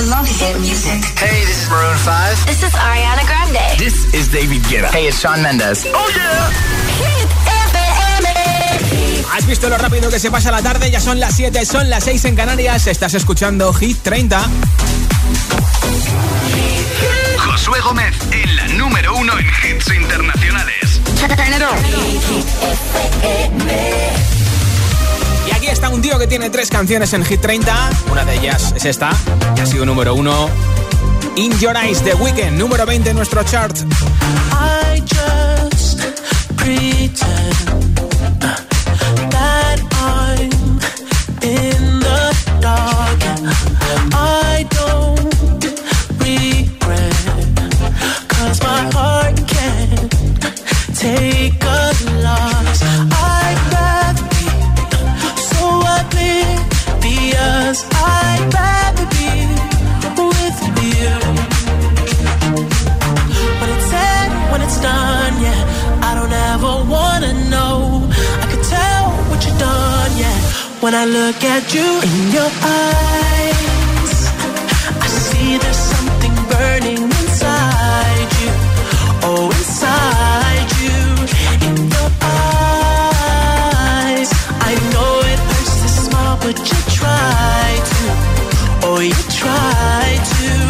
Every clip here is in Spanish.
I love hit music. Hey, this is Maroon 5. This is Ariana Grande. This is David Guetta. Hey, it's Sean Mendes. Oh yeah. Hit FM. ¿Has visto lo rápido que se pasa la tarde? Ya son las 7, son las 6 en Canarias. Estás escuchando Hit 30. Josué Gómez en la número uno en hits internacionales. Y aquí está un tío que tiene tres canciones en Hit 30. Una de ellas es esta, que ha sido número uno. In Your Eyes, The Weekend, número 20 en nuestro chart. Look at you in your eyes, I see there's something burning inside you. Oh, inside you. In your eyes, I know it hurts to smile, but you try to. Oh, you try to.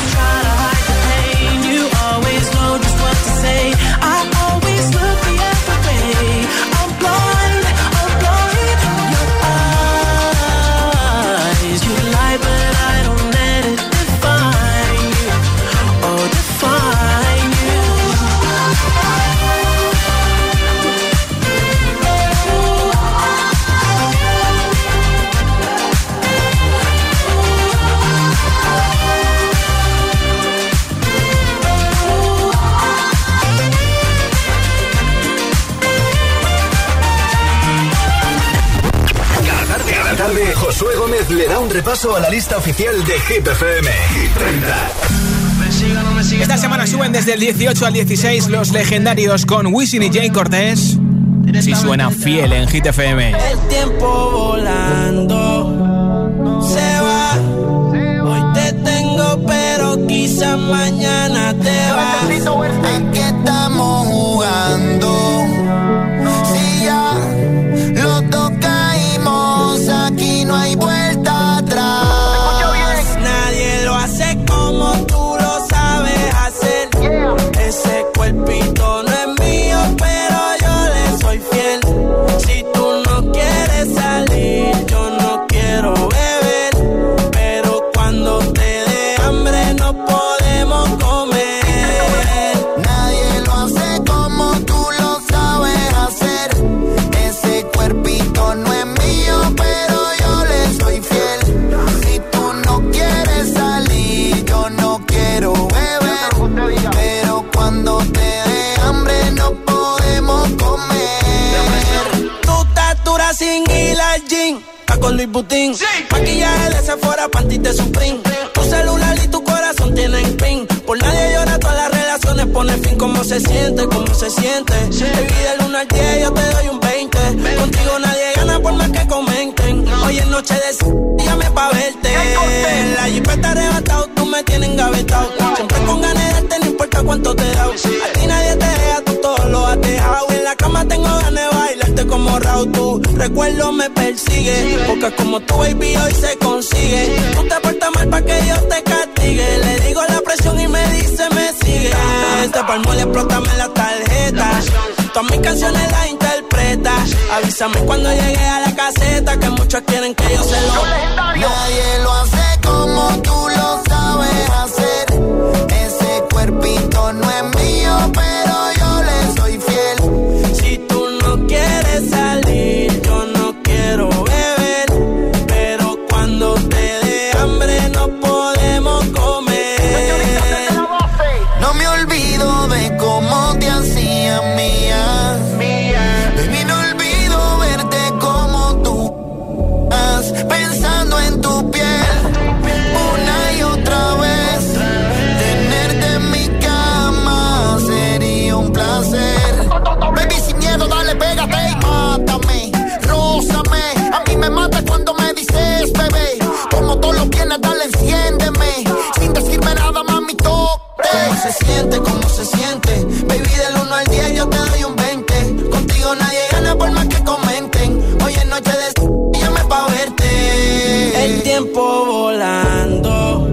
le da un repaso a la lista oficial de Hit FM. Hit 30. Esta semana suben desde el 18 al 16 los legendarios con Wisin y Jay Cortés. Si suena fiel en Hit FM. El tiempo volando se va. Hoy te tengo, pero quizás mañana te vas. ¿A qué estamos Ese con Luis Butín. Maquillaje de Sephora, panty de Supreme. Tu celular y tu corazón tienen pin. Por nadie llora, todas las relaciones pone fin. ¿Cómo se siente? ¿Cómo se siente? Baby, del 1 al 10 yo te doy un 20. Contigo nadie gana por más que comenten. Hoy es noche de llame pa' verte. La jipeta arrebatado, tú me tienes engavetado. Siempre con ganas de no importa cuánto te da. A ti nadie te deja, tú todo lo has dejado. En la cama tengo ganas de bailarte como Raúl. Tu recuerdo me persigue. Porque como tu baby hoy se consigue. Tú te portas mal pa' que yo te castigue. Le digo la presión y me dice me sigue. Este palmo le explótame la tarjeta. Todas mis canciones las interpreta. Avísame cuando llegue a la caseta. Que muchos quieren que yo se lo. Nadie lo hace como tú lo sabes hacer. Ese cuerpito no es mío, pero dale, enciéndeme. Sin decirme nada, mami, toque. ¿Cómo se siente? ¿Cómo se siente? Baby, del 1 al 10 yo te doy un 20. Contigo nadie gana por más que comenten. Hoy es noche de llame pa' verte. El tiempo volando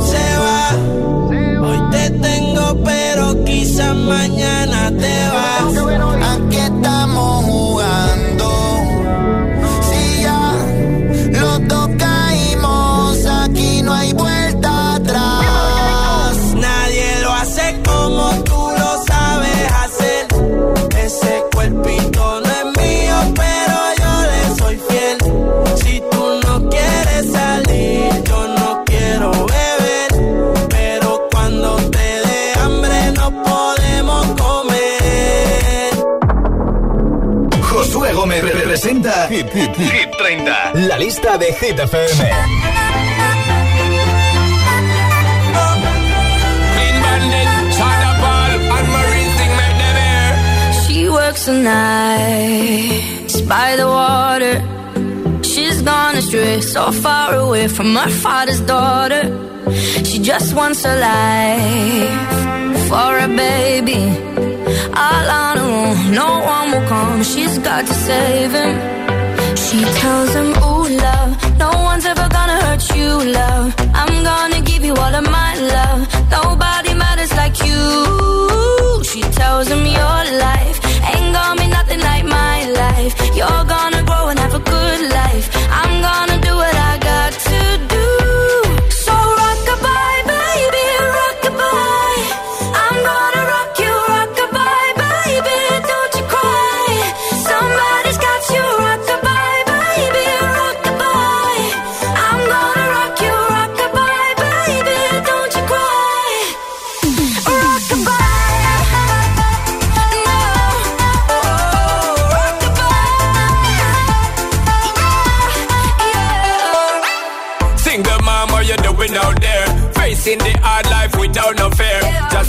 se va. Hoy te tengo, pero quizás mañana representa Hit, Hit, Hit 30. La lista de Hit FM. She works the nights by the water. She's gone astray, so far away from her father's daughter. She just wants a life for a baby. All on her own, no one will come. She's got to save him. She tells him, Ooh, love, no one's ever gonna hurt you, love. I'm gonna give you all of my love. Nobody matters like you. She tells him your life ain't gonna be nothing like my life. You're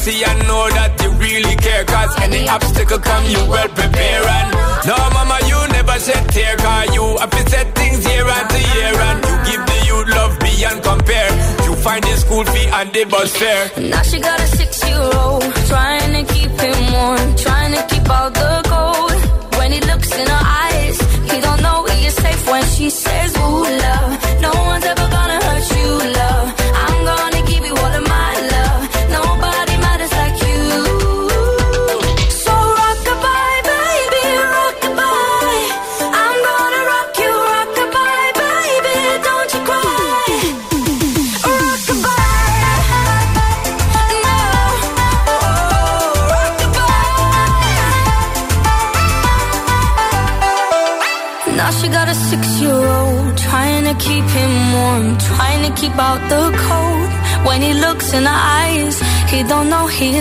see and know that you really care. Cause any obstacle come, you well prepare. And no, mama, you never shed tear. Cause you have to set things year after year. And you give the youth love beyond compare. You find the school fee and the bus fare. Now she got a six-year-old trying to keep him warm, trying to keep all the cold.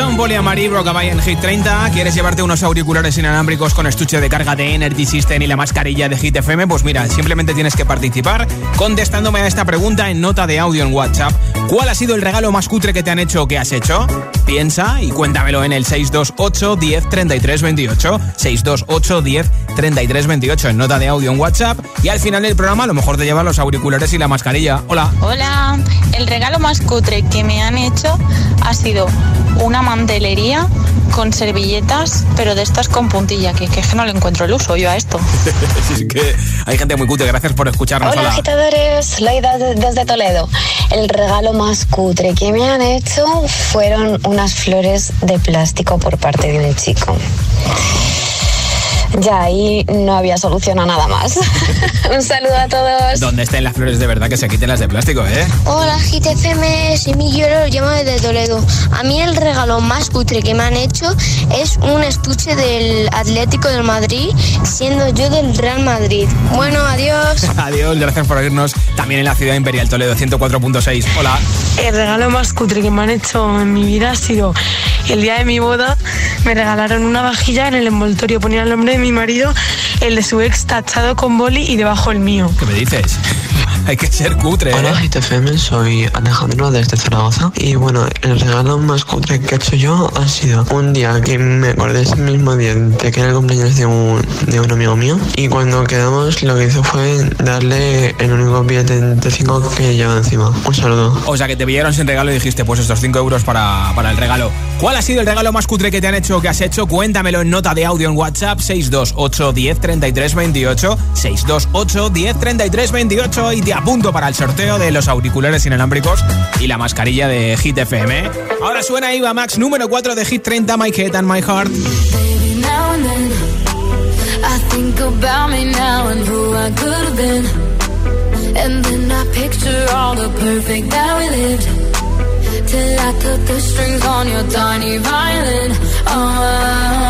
Con Son Poliamari, Rockabye en Hit 30. ¿Quieres llevarte unos auriculares inalámbricos con estuche de carga de Energy System y la mascarilla de Hit FM? Pues mira, simplemente tienes que participar contestándome a esta pregunta en nota de audio en WhatsApp. ¿Cuál ha sido el regalo más cutre que te han hecho o que has hecho? Piensa y cuéntamelo en el 628 10 33 28. 628 10 33 28 en nota de audio en WhatsApp. Y al final del programa a lo mejor te llevas los auriculares y la mascarilla. Hola. Hola, el regalo más cutre que me han hecho ha sido una mantelería con servilletas, pero de estas con puntilla, que, que es que no le encuentro el uso yo a esto. es que hay gente muy cutre. Gracias por escucharnos. Hola, Hola. agitadores, Leida de- desde Toledo. El regalo más cutre que me han hecho fueron unas flores de plástico por parte de un chico. Ya ahí no había solución a nada más. un saludo a todos. Donde estén las flores de verdad que se quiten las de plástico, ¿eh? Hola GTFM, soy Miguel, lo llamo desde Toledo. A mí el regalo más cutre que me han hecho es un estuche del Atlético del Madrid, siendo yo del Real Madrid. Bueno, adiós. Adiós, gracias por oírnos también en la ciudad imperial Toledo 104.6. Hola. El regalo más cutre que me han hecho en mi vida ha sido el día de mi boda. Me regalaron una vajilla en el envoltorio, ponía el nombre de mi marido, el de su ex tachado con boli y debajo el mío. ¿Qué me dices? Hay que ser cutre, Hola ¿eh? GTFM, soy Alejandro desde Zaragoza y bueno, el regalo más cutre que he hecho yo ha sido un día que me acordé ese mismo día de que era el cumpleaños de un, de un amigo mío y cuando quedamos lo que hizo fue darle el único billete de 5 que lleva encima. Un saludo. O sea, que te pillaron sin regalo y dijiste, pues estos 5 euros para, para el regalo. ¿Cuál ha sido el regalo más cutre que te han hecho o que has hecho? Cuéntamelo en nota de audio en WhatsApp 628 10 33 28 628 10 33 28 y te apunto para el sorteo de los auriculares inalámbricos y la mascarilla de Hit FM. Ahora suena Iva Max número 4 de Hit 30 My Head and My Heart. And then I picture all the perfect that we lived. Till I cut the strings on your tiny violin. Oh,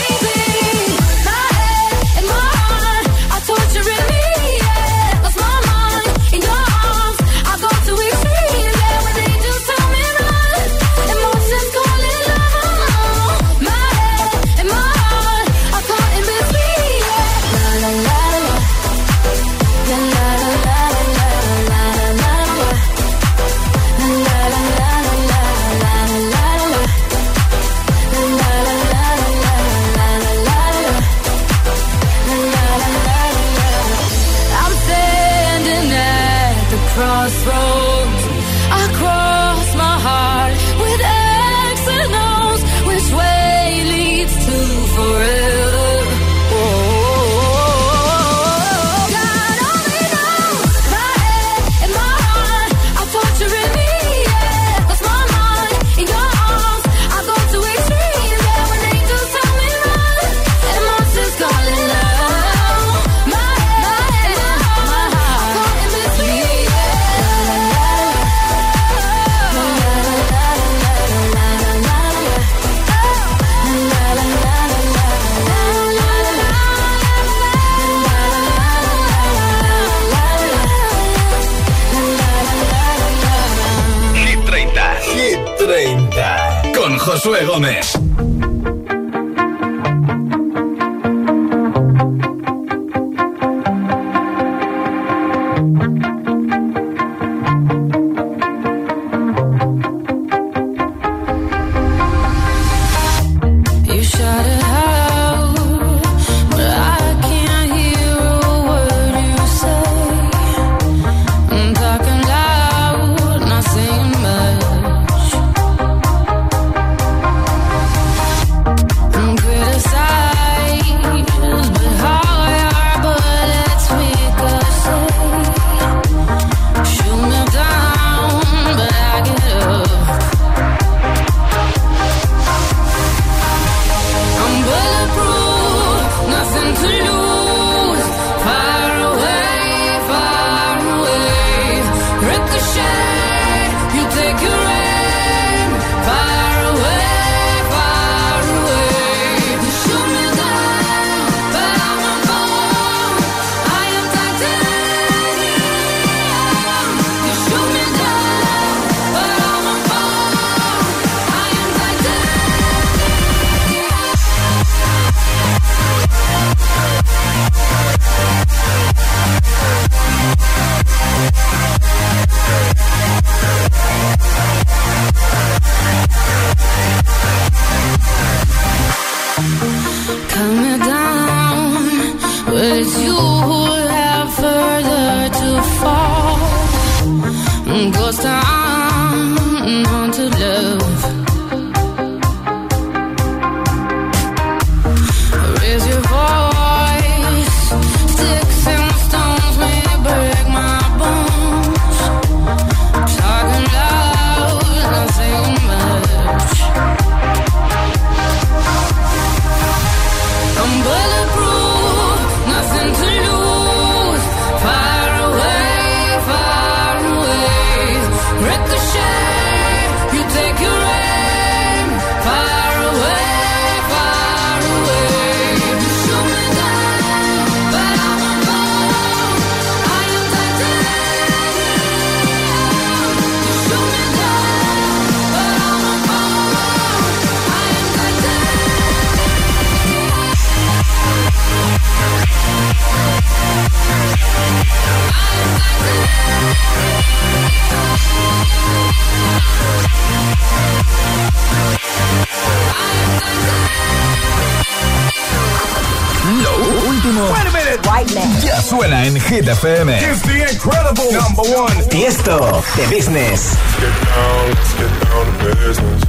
de business. Get down, let's get down to business.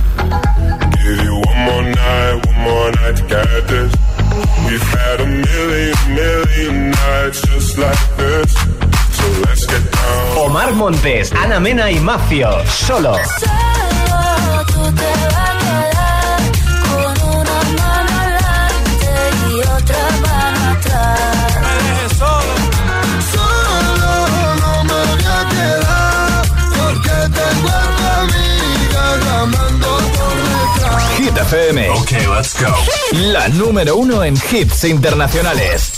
Give you one more night, one more night to get this. We've had a million, million nights just like this. So let's get down. Omar Montes, Ana Mena y Macio, solo. Solo. Hit FM. Ok, let's go. La número uno en hits internacionales.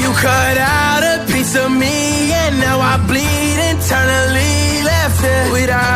You cut out a piece of me and now I bleed internally left it without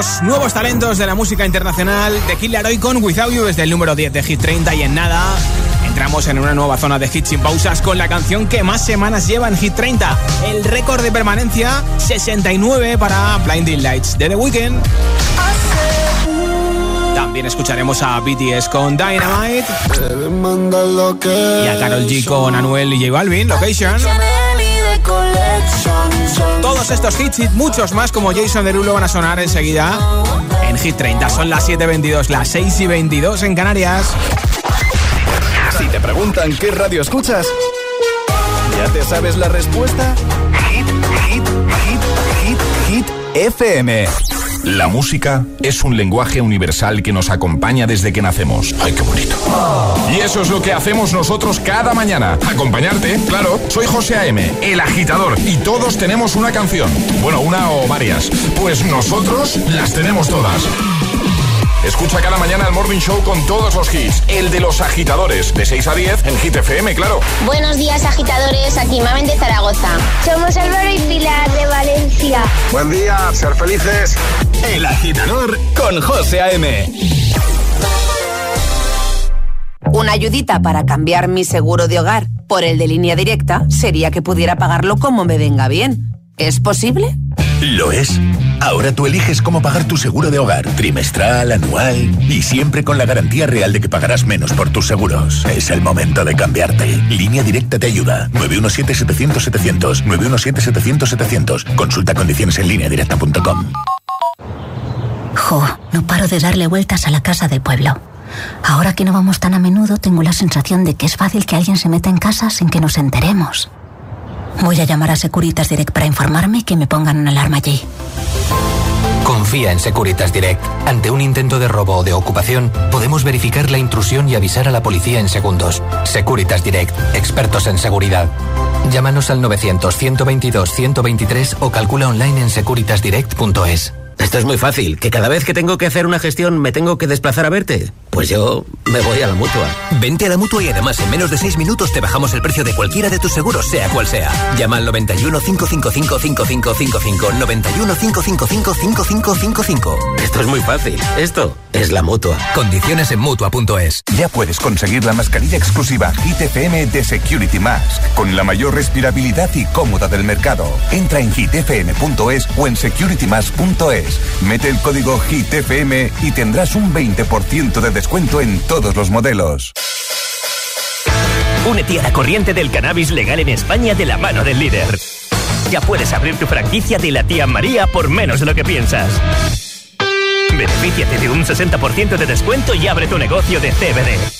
Los nuevos talentos de la música internacional de Kid Laroi con Without You desde el número 10 de Hit 30 y en nada entramos en una nueva zona de hits sin pausas con la canción que más semanas lleva en Hit 30. El récord de permanencia 69 para Blinding Lights de The Weeknd. También escucharemos a BTS con Dynamite y a Carol G con Anuel y J Balvin, Location. Estos hits y muchos más como Jason Derulo van a sonar enseguida en Hit 30. Son las 7.22, las 6 y 22 en Canarias. Si te preguntan qué radio escuchas, ¿ya te sabes la respuesta? Hit, hit, hit, hit, hit, FM. La música es un lenguaje universal que nos acompaña desde que nacemos. ¡Ay, qué bonito! Y eso es lo que hacemos nosotros cada mañana. Acompañarte, claro. Soy José A.M., el agitador, y todos tenemos una canción. Bueno, una o varias. Pues nosotros las tenemos todas. Escucha cada mañana el Morning Show con todos los hits. El de los agitadores, de 6 a 10 en Hit FM, claro. Buenos días, agitadores. Aquí Mamen de Zaragoza. Somos Álvaro y Pilar de Valencia. Buen día, ser felices. El agitador con José A.M. Una ayudita para cambiar mi seguro de hogar por el de línea directa sería que pudiera pagarlo como me venga bien. ¿Es posible? Lo es. Ahora tú eliges cómo pagar tu seguro de hogar, trimestral, anual y siempre con la garantía real de que pagarás menos por tus seguros. Es el momento de cambiarte. Línea Directa te ayuda. 917-700-700. 917-700-700. Consulta condiciones en línea directa.com. No paro de darle vueltas a la casa del pueblo. Ahora que no vamos tan a menudo, tengo la sensación de que es fácil que alguien se meta en casa sin que nos enteremos. Voy a llamar a Securitas Direct para informarme y que me pongan una alarma allí. Confía en Securitas Direct. Ante un intento de robo o de ocupación, podemos verificar la intrusión y avisar a la policía en segundos. Securitas Direct, expertos en seguridad. Llámanos al 900-122-123 o calcula online en securitasdirect.es. Esto es muy fácil, que cada vez que tengo que hacer una gestión me tengo que desplazar a verte. Pues yo me voy a la mutua. Vente a la mutua y además en menos de 6 minutos te bajamos el precio de cualquiera de tus seguros, sea cual sea. Llama al 91 555 5555. 91 555 5555. Esto es muy fácil. Esto es la mutua. Condiciones en mutua.es. Ya puedes conseguir la mascarilla exclusiva Hit FM de Security Mask, con la mayor respirabilidad y cómoda del mercado. Entra en hitfm.es o en securitymask.es. Mete el código HITFM y tendrás un 20% de descuento en todos los modelos. Únete a la corriente del cannabis legal en España de la mano del líder. Ya puedes abrir tu franquicia de la tía María por menos de lo que piensas. Benefíciate de un 60% de descuento y abre tu negocio de CBD.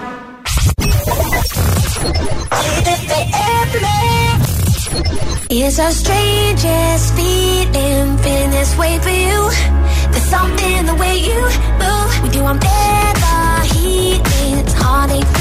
It's a strangest feeling, feeling this way for you. There's something the way you move. With you, I'm never heating. It's heartache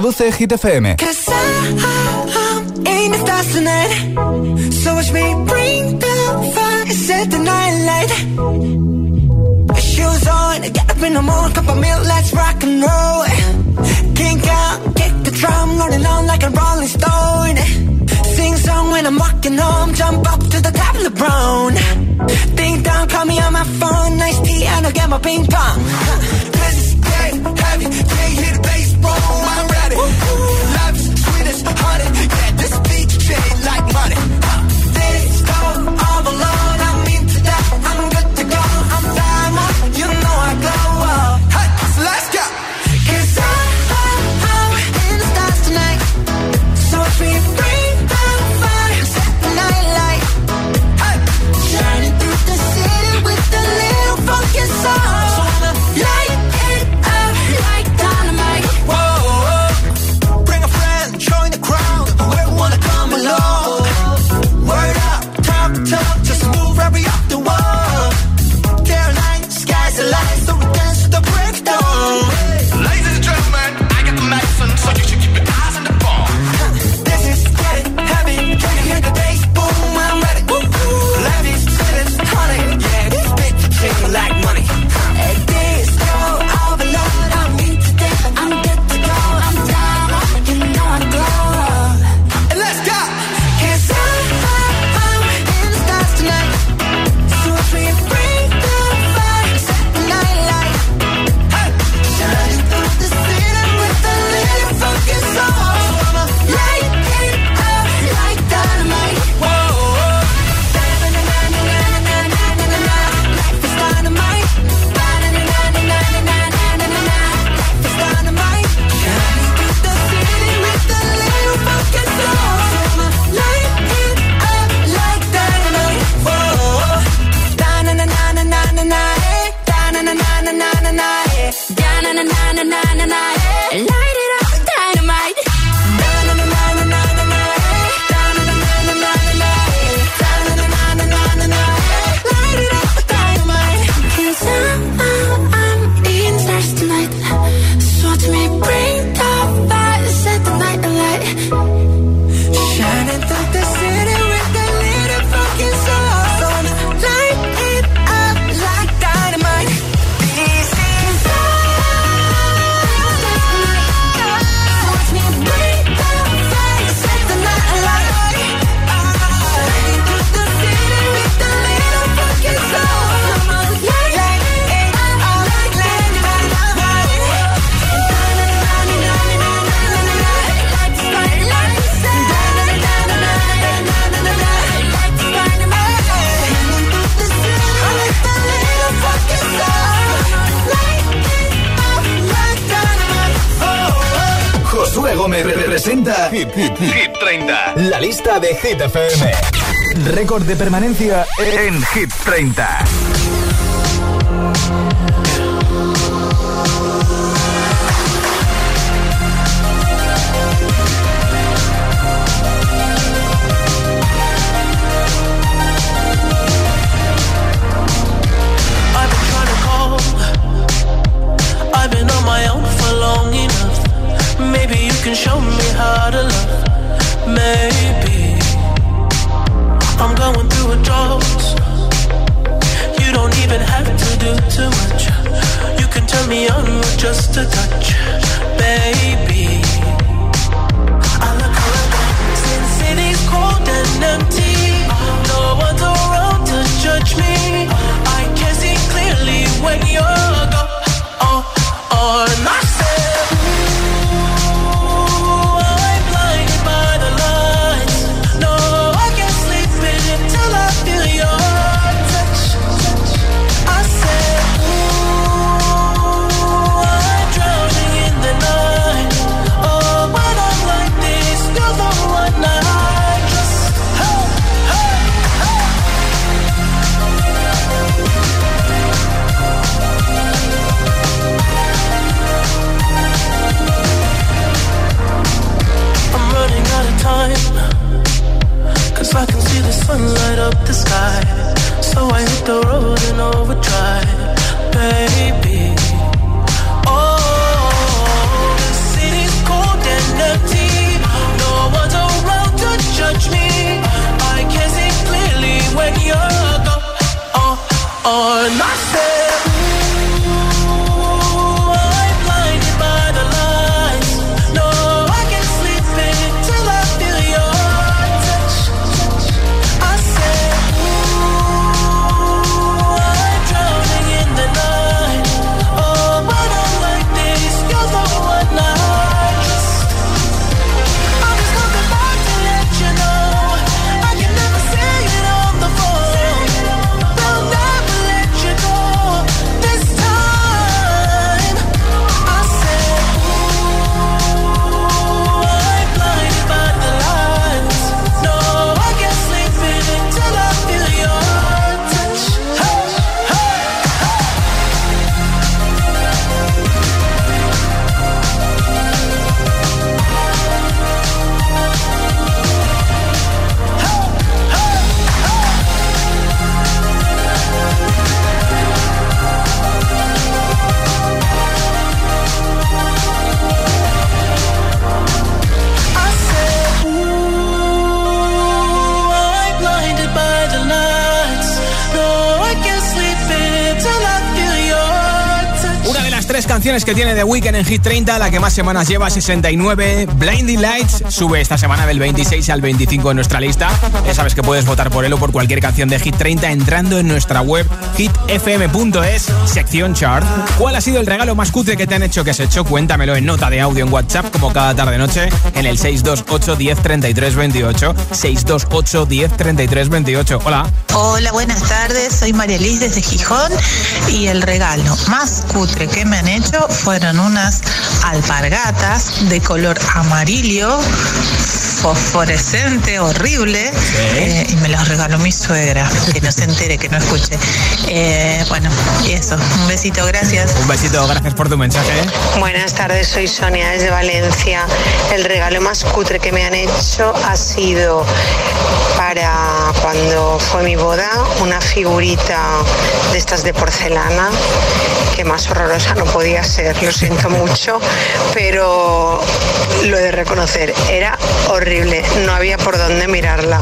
Produce Hit FM. Cause I, I ain't a star tonight. So watch me bring the fire and set the night light. Shoes on, get up in the morning, cup of milk, let's rock and roll. Kink out, kick the drum, rolling on like a rolling stone. Sing song when I'm walking home, jump up to the top of the brown. Ding dong, call me on my phone, nice tea, and I'll get my ping pong. Huh. This day heavy, can't hit na na na na na na. na. presenta Hit, Hit, Hit 30. La lista de Hit FM. Récord de permanencia en Hit 30. Que tiene The Weeknd en Hit 30, la que más semanas lleva, 69. Blinding Lights sube esta semana del 26 al 25 en nuestra lista. Ya sabes que puedes votar por él o por cualquier canción de Hit 30 entrando en nuestra web hitfm.es, sección chart. ¿Cuál ha sido el regalo más cutre que te han hecho que has hecho? Cuéntamelo en nota de audio en WhatsApp, como cada tarde-noche, en el 628 10 33 28. 628 10 33 28. Hola. Hola, buenas tardes. Soy María Liz desde Gijón y el regalo más cutre que me han hecho fueron unas alpargatas de color amarillo, fosforescente, horrible, eh, y me los regaló mi suegra, que no se entere, que no escuche. Eh, bueno, y eso, un besito, gracias. Un besito, gracias por tu mensaje. Buenas tardes, soy Sonia desde Valencia. El regalo más cutre que me han hecho ha sido para cuando fue mi boda una figurita de estas de porcelana que más horrorosa no podía ser, lo siento mucho, pero lo he de reconocer, era horrible, no había por dónde mirarla.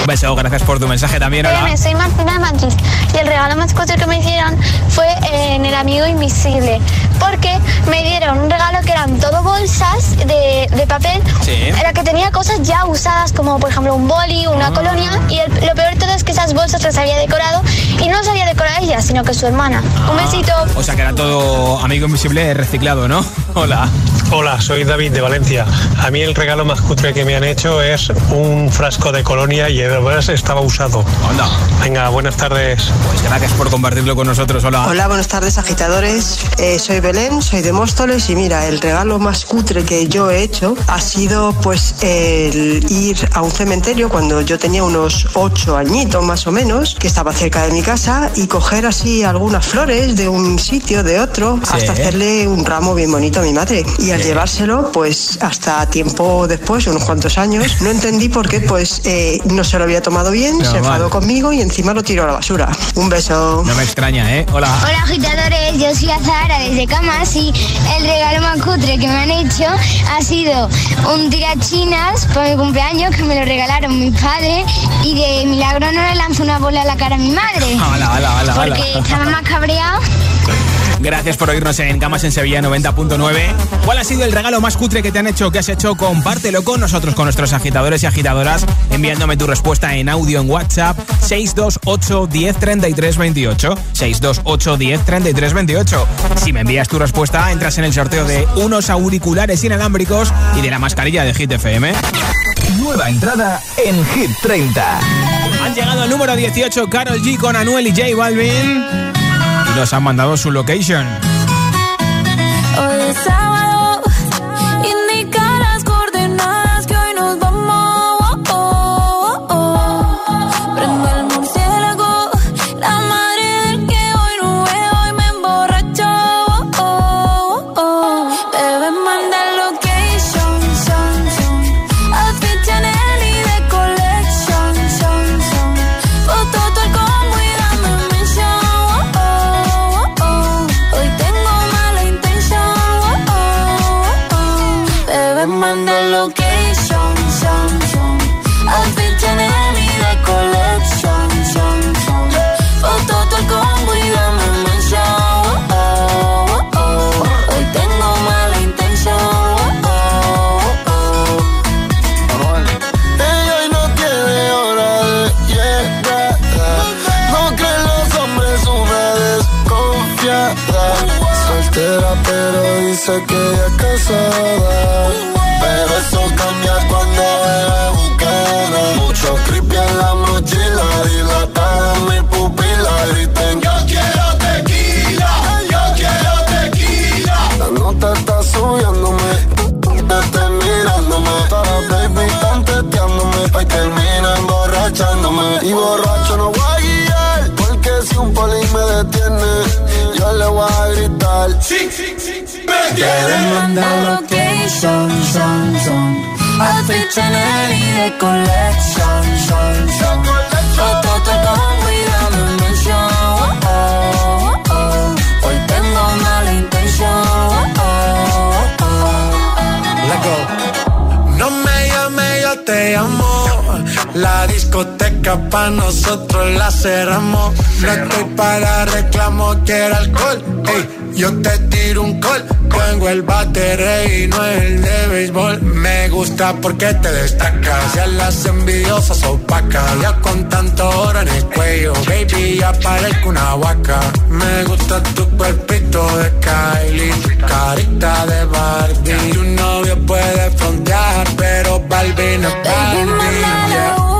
Un beso, gracias por tu mensaje también. Hola. Hola, soy Martina de Madrid y el regalo más cutre que me hicieron fue eh, en el amigo invisible porque me dieron un regalo que eran todo bolsas de, de papel Sí. en la que tenía cosas ya usadas como por ejemplo un boli, una colonia y el- lo peor de todo es que esas bolsas las había decorado y no las había decorado ella sino que su hermana. Un besito. O sea que era todo amigo invisible reciclado, ¿no? Hola. Hola, soy David de Valencia. A mí el regalo más cutre que me han hecho es un frasco de colonia y además estaba usado. Anda. Venga, buenas tardes. Pues gracias por compartirlo con nosotros. Hola. Hola, buenas tardes agitadores. Eh, soy Belén, soy de Móstoles y mira, el regalo más cutre que yo he hecho ha sido pues el ir a un cementerio cuando yo tenía unos ocho añitos más o menos, que estaba cerca de mi casa y coger así algunas flores de un sitio, de otro, Sí. hasta hacerle un ramo bien bonito a mi madre. Y al llevárselo, pues hasta tiempo después, unos cuantos años, no entendí por qué pues eh, no se lo había tomado bien, se enfadó conmigo y encima lo tiró a la basura. Un beso. No me extraña, ¿eh? Hola. Hola agitadores, yo soy Azahara desde Camas y el regalo más cutre que me han hecho ha sido un tirachinas por mi cumpleaños que me lo regalaron mi padre y de milagro no le lanzó una bola a la cara a mi madre. Hala, hala, hala. Porque estaba más cabreado. Gracias por oírnos en Camas en Sevilla 90.9. ¿Cuál ha sido el regalo más cutre que te han hecho, que has hecho? Compártelo con nosotros, con nuestros agitadores y agitadoras, enviándome tu respuesta en audio en WhatsApp 628 10 33 28. 628 10 33 28. Si me envías tu respuesta, entras en el sorteo de unos auriculares inalámbricos y de la mascarilla de Hit FM. Nueva entrada en Hit 30. Han llegado al número 18 Carol G con Anuel y J Balvin y nos han mandado su location. Gusta porque te destacas. Ya las envidiosas opacas. Ya con tanto oro en el cuello, baby, ya parezco una vaca. Me gusta tu cuerpito de Kylie. Carita de Barbie. Tu novio puede frontear, pero Barbie no es Barbie.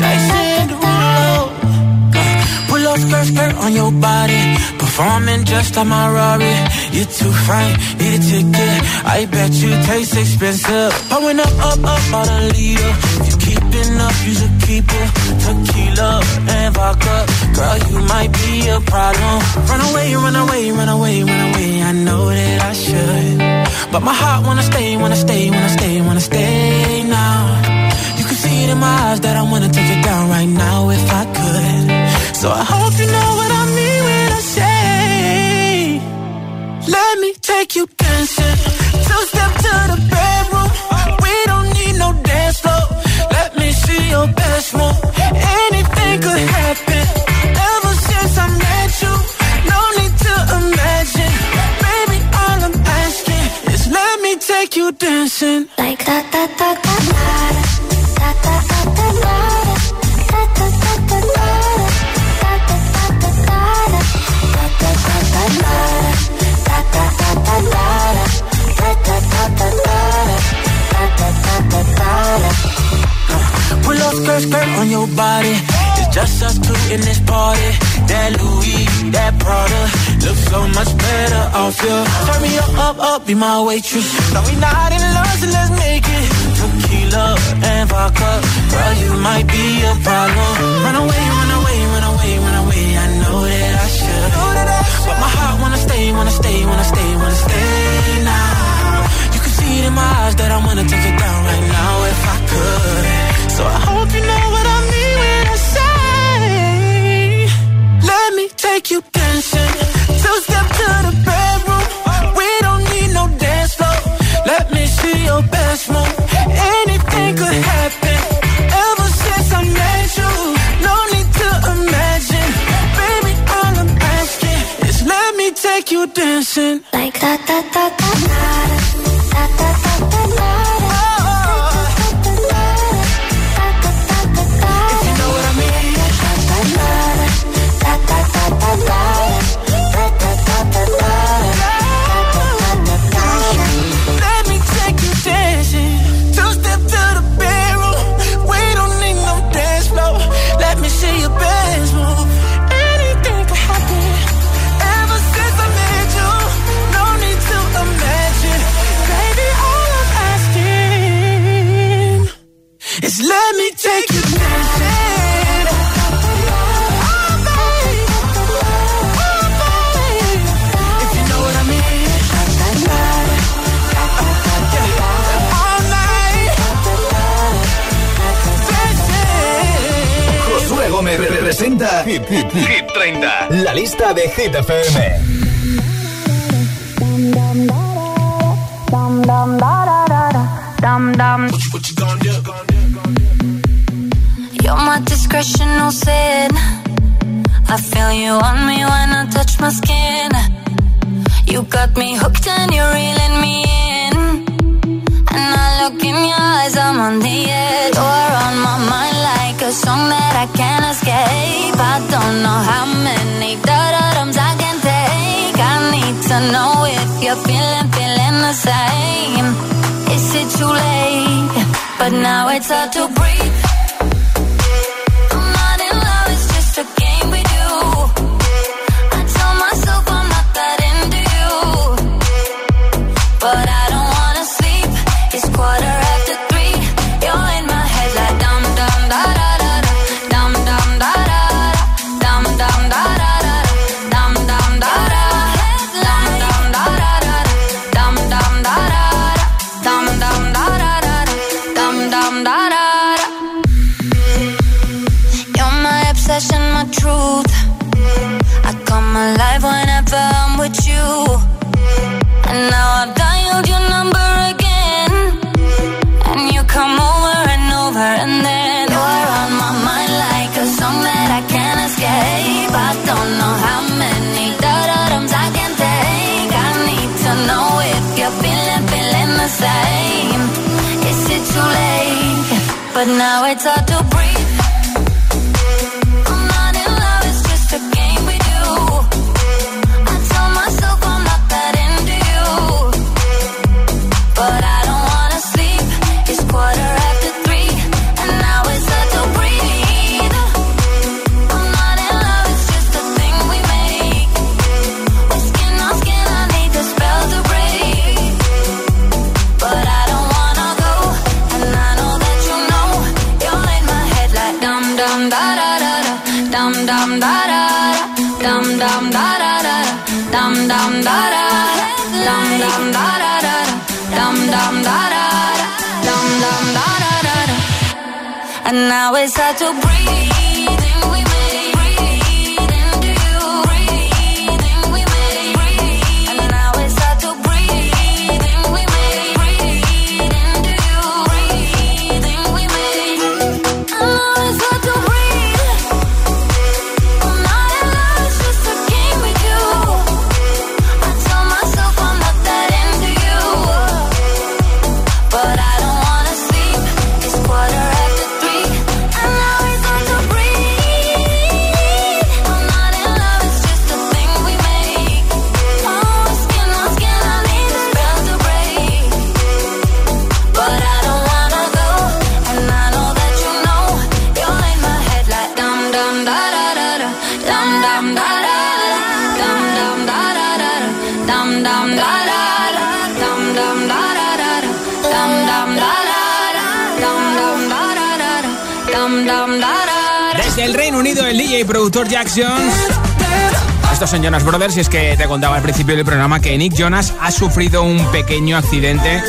Jason Derulo. Pull up skirt, skirt on your body. Performing just like my Rari. You're too fine, need a ticket. I bet you taste expensive. Pouring up, up, up, out a leader. If you keeping up, you should keep it. Tequila and vodka. Girl, you might be a problem. Run away, run away, run away, run away. I know that I should. But my heart wanna stay, wanna stay, wanna stay, wanna stay now. You can see it in my eyes that I wanna take it down right now if I could. So I hope you know be my waitress. No, we not Hit, Hit, Hit 30. La lista de Hit FM. You're my discretional sin. I feel you on me when I touch my skin. You got me hooked and you're reeling me in. And I look in your eyes, a song that I can't escape. I don't know how many thudums I can take. I need to know if you're feeling, feeling the same. Is it too late? But now it's hard to breathe. Whenever I'm with you. And now I've dialed your number again. And you come over and over, and then you're on my mind like a song that I can't escape. I don't know how many da-da-dums I can take. I need to know if you're feeling, feeling the same. Is it too late? But now it's hard to breathe. Now it's hard to breathe. El DJ y productor Jack Jones. Estos son Jonas Brothers y es que te contaba al principio del programa que Nick Jonas ha sufrido un pequeño accidente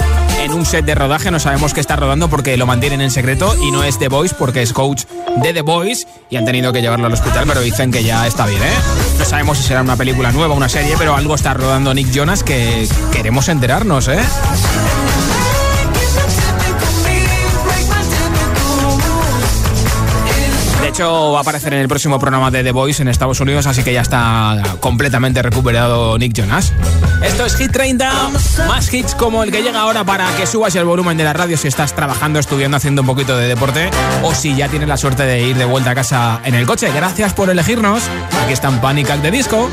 en un set de rodaje. No sabemos qué está rodando porque lo mantienen en secreto y no es The Voice porque es coach de The Voice y han tenido que llevarlo al hospital, pero dicen que ya está bien, ¿eh? No sabemos si será una película nueva o una serie, pero algo está rodando Nick Jonas que queremos enterarnos, ¿eh? Va a aparecer en el próximo programa de The Voice en Estados Unidos, así que ya está completamente recuperado Nick Jonas. Esto es Hit 30, más hits como el que llega ahora para que subas el volumen de la radio si estás trabajando, estudiando, haciendo un poquito de deporte o si ya tienes la suerte de ir de vuelta a casa en el coche. Gracias por elegirnos. Aquí están Panic at the Disco.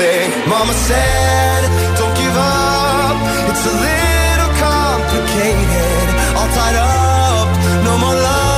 Everything. Mama said, don't give up, it's a little complicated, all tied up, no more love,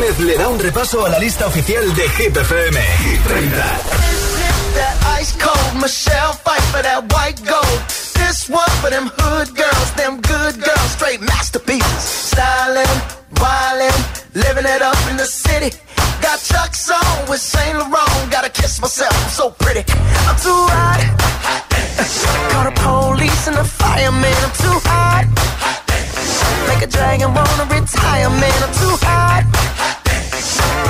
Gómez le da un repaso a la lista oficial de Hit FM. Hit 30. That ice cold Michelle fight for that white gold. This one for them hood girls, them good girls, straight masterpieces. Stylin', wildin', living it up in the city. Got Chuck's on with Saint Laurent. Gotta kiss myself, I'm so pretty. I'm too hot. Call the police and the fireman. I'm too hot. Make a dragon wanna retire, man. I'm too hot.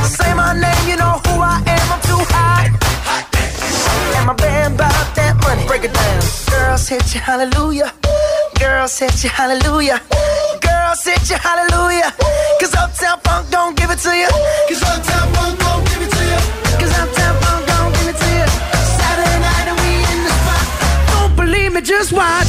Say my name, you know who I am. I'm too hot. And my band bought that money. Break it down. Girls hit you, hallelujah. Girls hit you, hallelujah. Girls hit you, hallelujah. Cause Uptown Funk don't give it to you. Cause Uptown Funk don't give it to you. Cause Uptown Funk don't give it to you. Saturday night and we in the spot. Don't believe me, just watch.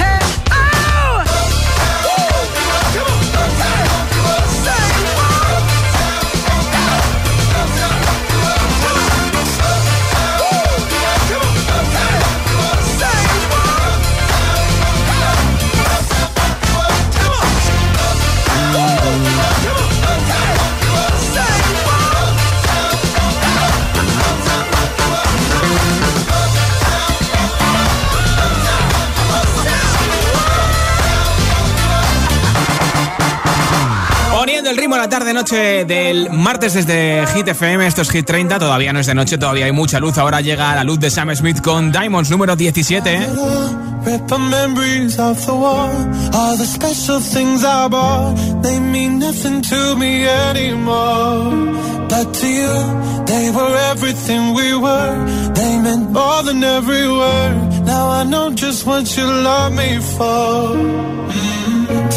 el ritmo a la tarde-noche del martes desde Hit FM, esto es Hit 30, todavía no es de noche, todavía hay mucha luz, ahora llega la luz de Sam Smith con Diamonds número 17. Rip the memories of the war. All the special things I bought, they mean nothing to me anymore. But to you, they were everything we were. They meant more than every word. Now I know just what you love me for.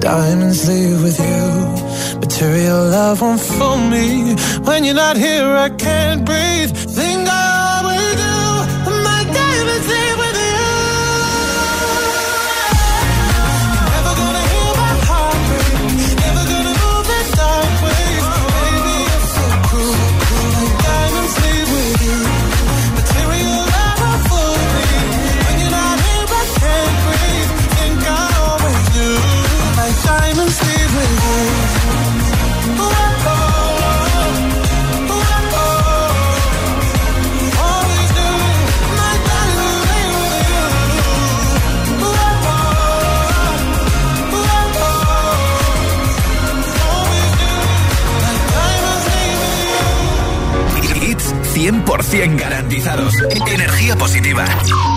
Diamonds leave with you. Material love won't fool me. When you're not here, I can't breathe. 100 garantizados. Energía positiva.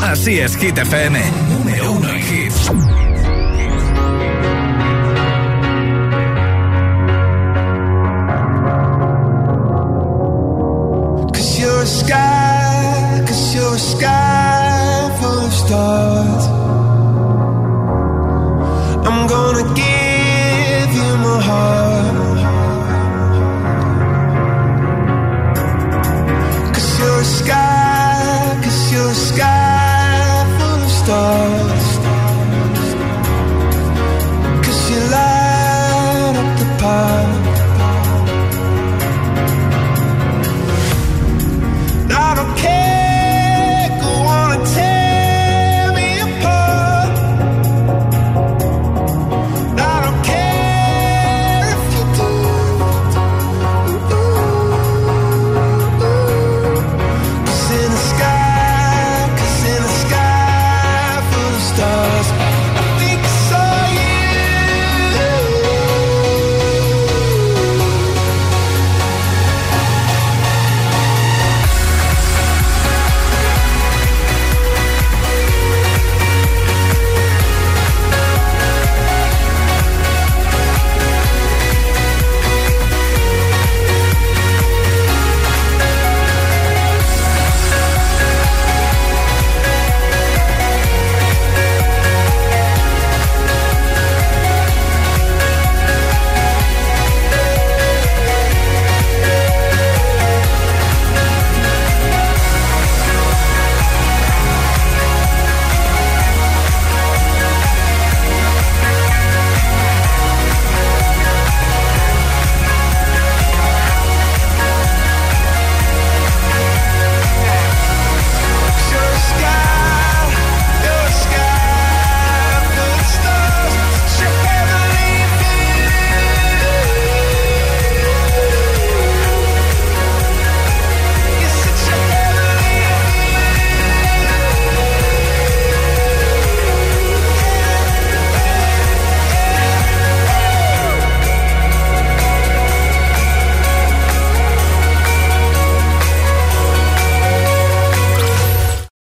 Así es, Hit FM. Número 1.